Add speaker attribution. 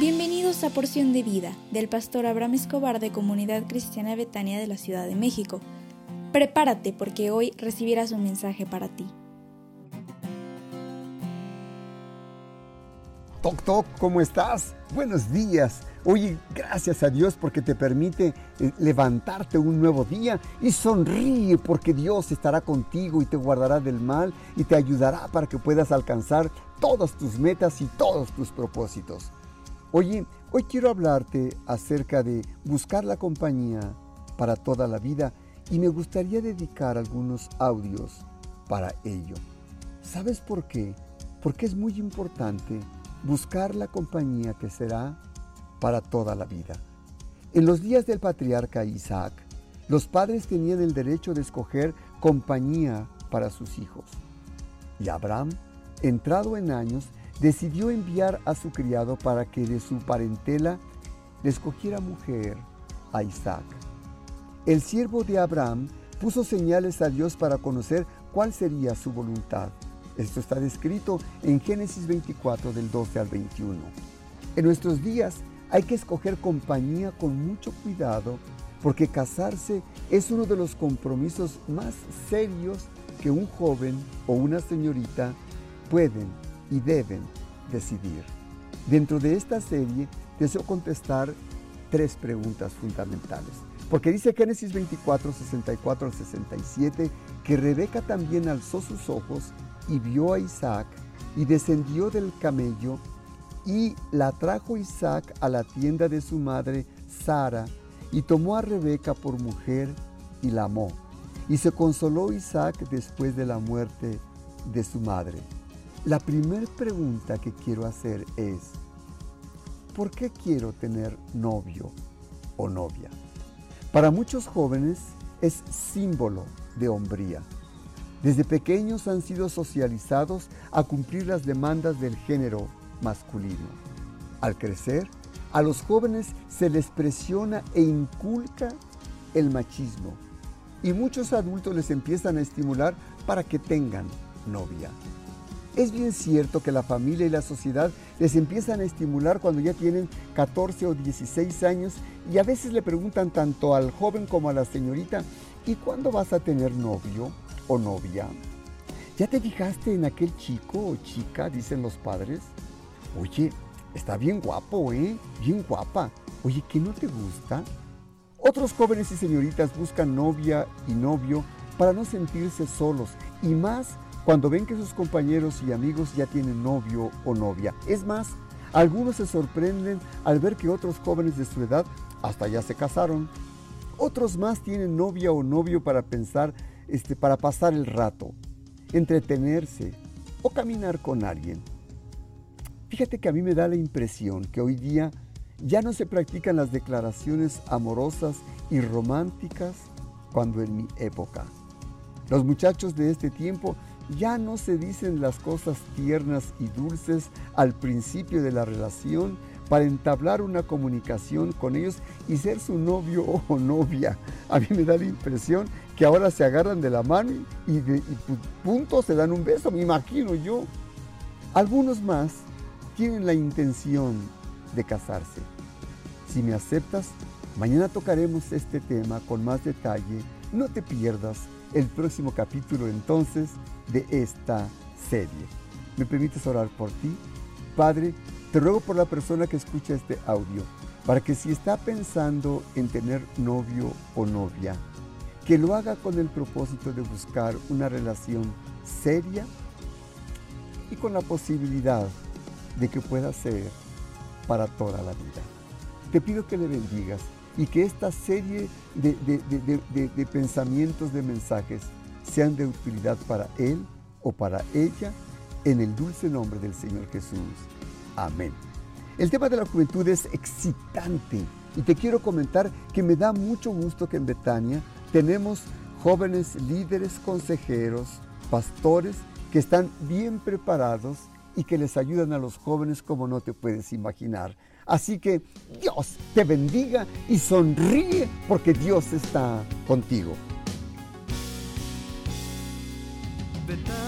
Speaker 1: Bienvenidos a Porción de Vida del pastor Abraham Escobar de Comunidad Cristiana Betania de la Ciudad de México. Prepárate porque hoy recibirás un mensaje para ti.
Speaker 2: Toc Toc, ¿cómo estás? Buenos días. Oye, gracias a Dios porque te permite eh, levantarte un nuevo día y sonríe porque Dios estará contigo y te guardará del mal y te ayudará para que puedas alcanzar todas tus metas y todos tus propósitos. Oye, hoy quiero hablarte acerca de buscar la compañía para toda la vida y me gustaría dedicar algunos audios para ello. ¿Sabes por qué? Porque es muy importante buscar la compañía que será para toda la vida. En los días del patriarca Isaac, los padres tenían el derecho de escoger compañía para sus hijos. Y Abraham, entrado en años, decidió enviar a su criado para que de su parentela le escogiera mujer a Isaac. El siervo de Abraham puso señales a Dios para conocer cuál sería su voluntad. Esto está descrito en Génesis 24 del 12 al 21. En nuestros días hay que escoger compañía con mucho cuidado porque casarse es uno de los compromisos más serios que un joven o una señorita pueden y deben decidir. Dentro de esta serie deseo contestar tres preguntas fundamentales. Porque dice Génesis 24, 64 al 67 que Rebeca también alzó sus ojos y vio a Isaac y descendió del camello y la trajo Isaac a la tienda de su madre Sara y tomó a Rebeca por mujer y la amó. Y se consoló Isaac después de la muerte de su madre. La primera pregunta que quiero hacer es, ¿por qué quiero tener novio o novia? Para muchos jóvenes es símbolo de hombría. Desde pequeños han sido socializados a cumplir las demandas del género masculino. Al crecer, a los jóvenes se les presiona e inculca el machismo y muchos adultos les empiezan a estimular para que tengan novia. Es bien cierto que la familia y la sociedad les empiezan a estimular cuando ya tienen 14 o 16 años y a veces le preguntan tanto al joven como a la señorita, ¿y cuándo vas a tener novio o novia? ¿Ya te fijaste en aquel chico o chica? Dicen los padres. Oye, está bien guapo, ¿eh? Bien guapa. Oye, ¿qué no te gusta? Otros jóvenes y señoritas buscan novia y novio para no sentirse solos y más cuando ven que sus compañeros y amigos ya tienen novio o novia. Es más, algunos se sorprenden al ver que otros jóvenes de su edad hasta ya se casaron. Otros más tienen novia o novio para pensar, este, para pasar el rato, entretenerse o caminar con alguien. Fíjate que a mí me da la impresión que hoy día ya no se practican las declaraciones amorosas y románticas cuando en mi época. Los muchachos de este tiempo ya no se dicen las cosas tiernas y dulces al principio de la relación para entablar una comunicación con ellos y ser su novio o novia. A mí me da la impresión que ahora se agarran de la mano y, de punto se dan un beso, me imagino yo. Algunos más tienen la intención de casarse. Si me aceptas, mañana tocaremos este tema con más detalle. No te pierdas el próximo capítulo entonces de esta serie. ¿Me permites orar por ti? Padre, te ruego por la persona que escucha este audio, para que si está pensando en tener novio o novia, que lo haga con el propósito de buscar una relación seria y con la posibilidad de que pueda ser para toda la vida. Te pido que le bendigas y que esta serie de, de, pensamientos, de mensajes, sean de utilidad para él o para ella, en el dulce nombre del Señor Jesús. Amén. El tema de la juventud es excitante y te quiero comentar que me da mucho gusto que en Betania tenemos jóvenes líderes, consejeros, pastores que están bien preparados y que les ayudan a los jóvenes como no te puedes imaginar. Así que Dios te bendiga y sonríe porque Dios está contigo.
Speaker 3: Betania es mi hogar.